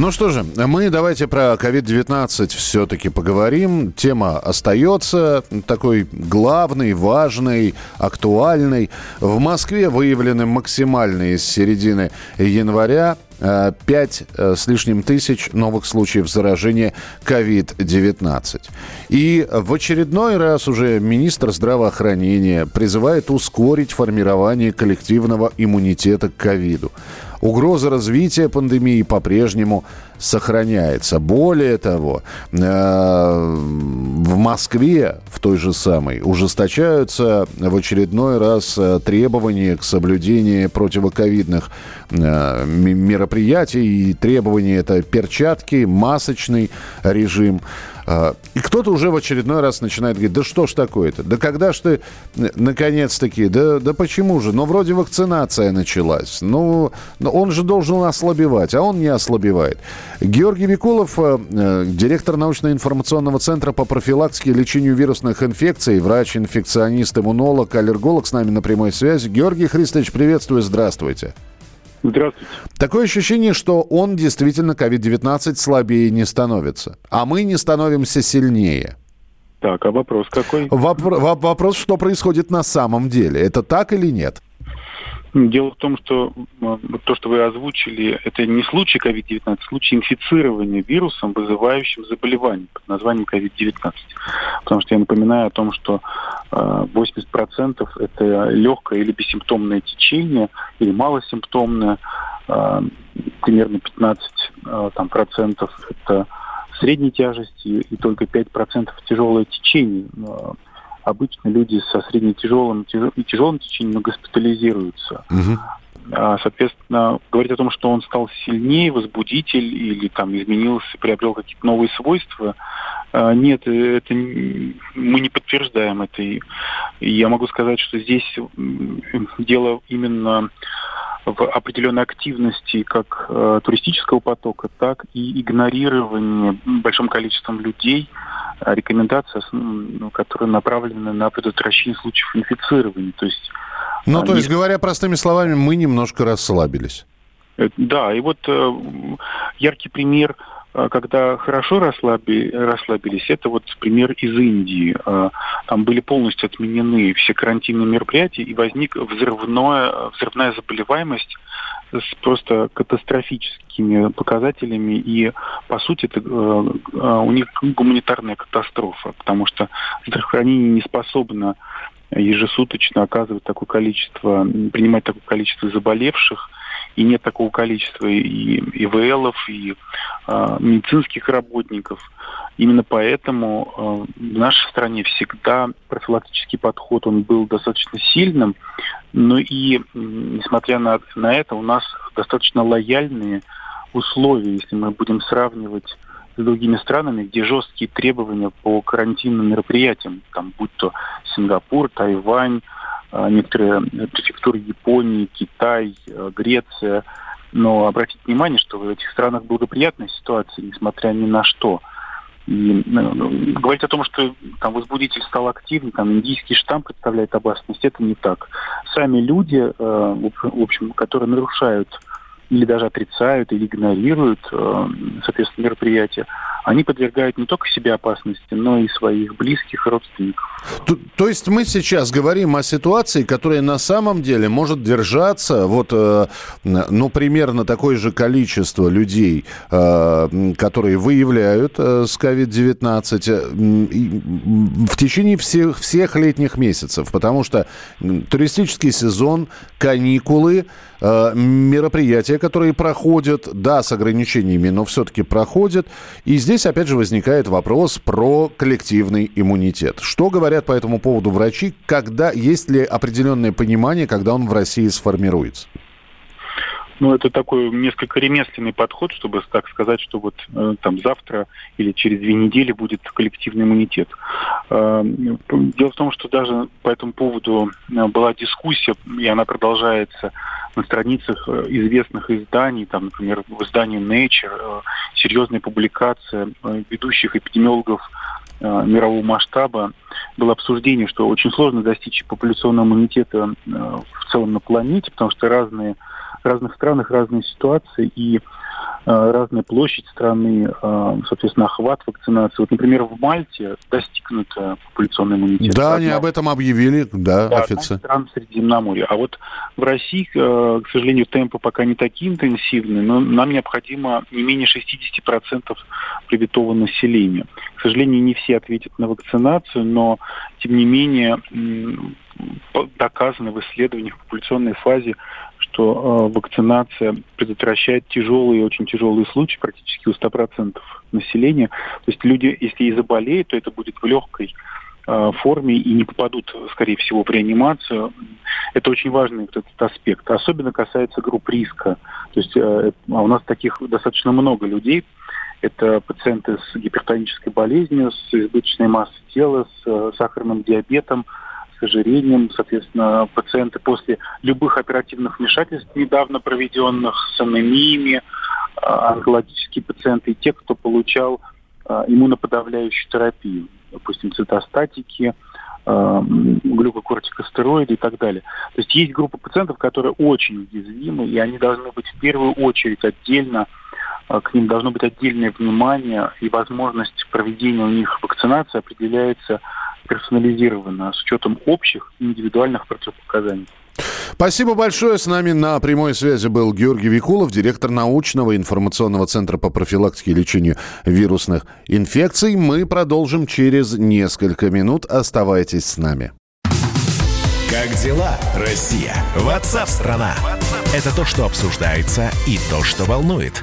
Ну что же, мы давайте про COVID-19 все-таки поговорим. Тема остается такой главной, важной, актуальной. В Москве выявлены максимальные с середины января 5 с лишним тысяч новых случаев заражения COVID-19. И в очередной раз уже министр здравоохранения призывает ускорить формирование коллективного иммунитета к ковиду угроза развития пандемии по-прежнему сохраняется. Более того, э, в Москве, в той же самой, ужесточаются в очередной раз э, требования к соблюдению противоковидных э, мероприятий. И требования это перчатки, масочный режим. А, и кто-то уже в очередной раз начинает говорить, да что ж такое-то? Да когда ж ты, наконец-таки, да, да почему же? Ну, вроде вакцинация началась. Ну, он же должен ослабевать, а он не ослабевает. Георгий Викулов, э, э, директор научно-информационного центра по профилактике и лечению вирусных инфекций, врач-инфекционист, иммунолог, аллерголог с нами на прямой связи. Георгий Христович, приветствую, здравствуйте. Здравствуйте. Такое ощущение, что он действительно, COVID-19, слабее не становится. А мы не становимся сильнее. Так, а вопрос какой? Вопр- вопрос, что происходит на самом деле. Это так или нет? Дело в том, что то, что вы озвучили, это не случай COVID-19, а случай инфицирования вирусом, вызывающим заболевание под названием COVID-19. Потому что я напоминаю о том, что 80% э, это легкое или бессимптомное течение, или малосимптомное, э, примерно 15 э, там, процентов это средней тяжести и только 5% тяжелое течение обычно люди со средне-тяжелым и тяжелым течением госпитализируются. Угу. Соответственно, говорить о том, что он стал сильнее, возбудитель или там изменился, приобрел какие-то новые свойства, а, нет, это мы не подтверждаем это. И я могу сказать, что здесь дело именно в определенной активности как э, туристического потока, так и игнорирование большим количеством людей рекомендация, ну, которая направлена на предотвращение случаев инфицирования. То есть, ну, то есть, говоря простыми словами, мы немножко расслабились. Э, да, и вот э, яркий пример э, когда хорошо расслаби, расслабились, это вот пример из Индии. Там были полностью отменены все карантинные мероприятия, и возник взрывное, взрывная заболеваемость с просто катастрофическими показателями, и, по сути, это, э, э, у них гуманитарная катастрофа, потому что здравоохранение не способно ежесуточно оказывать такое количество, принимать такое количество заболевших, и нет такого количества и ИВЛов, и э, медицинских работников. Именно поэтому э, в нашей стране всегда профилактический подход он был достаточно сильным, но и несмотря на, на это у нас достаточно лояльные условия, если мы будем сравнивать с другими странами, где жесткие требования по карантинным мероприятиям, там, будь то Сингапур, Тайвань, некоторые префектуры Японии, Китай, а, Греция. Но обратите внимание, что в этих странах благоприятная ситуация, несмотря ни на что. И ну, ну, говорить о том, что там возбудитель стал активным, там индийский штамм представляет опасность, это не так. Сами люди, э, в общем, которые нарушают или даже отрицают, или игнорируют, э, соответственно, мероприятия, они подвергают не только себе опасности, но и своих близких родственников. То, то есть мы сейчас говорим о ситуации, которая на самом деле может держаться, вот, э, ну, примерно такое же количество людей, э, которые выявляют с COVID-19 э, в течение всех, всех летних месяцев, потому что туристический сезон, каникулы, э, которые проходят, да, с ограничениями, но все-таки проходят. И здесь, опять же, возникает вопрос про коллективный иммунитет. Что говорят по этому поводу врачи? Когда есть ли определенное понимание, когда он в России сформируется? Ну, это такой несколько ремесленный подход, чтобы так сказать, что вот э, там завтра или через две недели будет коллективный иммунитет. Э, дело в том, что даже по этому поводу э, была дискуссия, и она продолжается на страницах известных изданий, там, например, в издании Nature, серьезная публикация ведущих эпидемиологов мирового масштаба было обсуждение, что очень сложно достичь популяционного иммунитета в целом на планете, потому что разные разных странах разные ситуации и э, разная площадь страны, э, соответственно, охват вакцинации. Вот, например, в Мальте достигнута популяционный иммунитет. Да, они об этом объявили, да, да официально. стран Средиземноморья. А вот в России, э, к сожалению, темпы пока не такие интенсивные, но нам необходимо не менее 60% привитого населения. К сожалению, не все ответят на вакцинацию, но, тем не менее, доказано в исследованиях в популяционной фазе, что э, вакцинация предотвращает тяжелые, очень тяжелые случаи практически у 100% населения. То есть люди, если и заболеют, то это будет в легкой э, форме и не попадут, скорее всего, в реанимацию. Это очень важный вот этот аспект. Особенно касается групп риска. То есть э, а у нас таких достаточно много людей. Это пациенты с гипертонической болезнью, с избыточной массой тела, с сахарным диабетом, с ожирением, соответственно, пациенты после любых оперативных вмешательств, недавно проведенных, с анемиями, а, онкологические пациенты и те, кто получал а, иммуноподавляющую терапию, допустим, цитостатики, а, глюкокортикостероиды и так далее. То есть есть группа пациентов, которые очень уязвимы, и они должны быть в первую очередь отдельно, к ним должно быть отдельное внимание, и возможность проведения у них вакцинации определяется персонализировано с учетом общих индивидуальных противопоказаний. Спасибо большое. С нами на прямой связи был Георгий Викулов, директор научного информационного центра по профилактике и лечению вирусных инфекций. Мы продолжим через несколько минут. Оставайтесь с нами. Как дела, Россия? Ватсап-страна! Это то, что обсуждается и то, что волнует.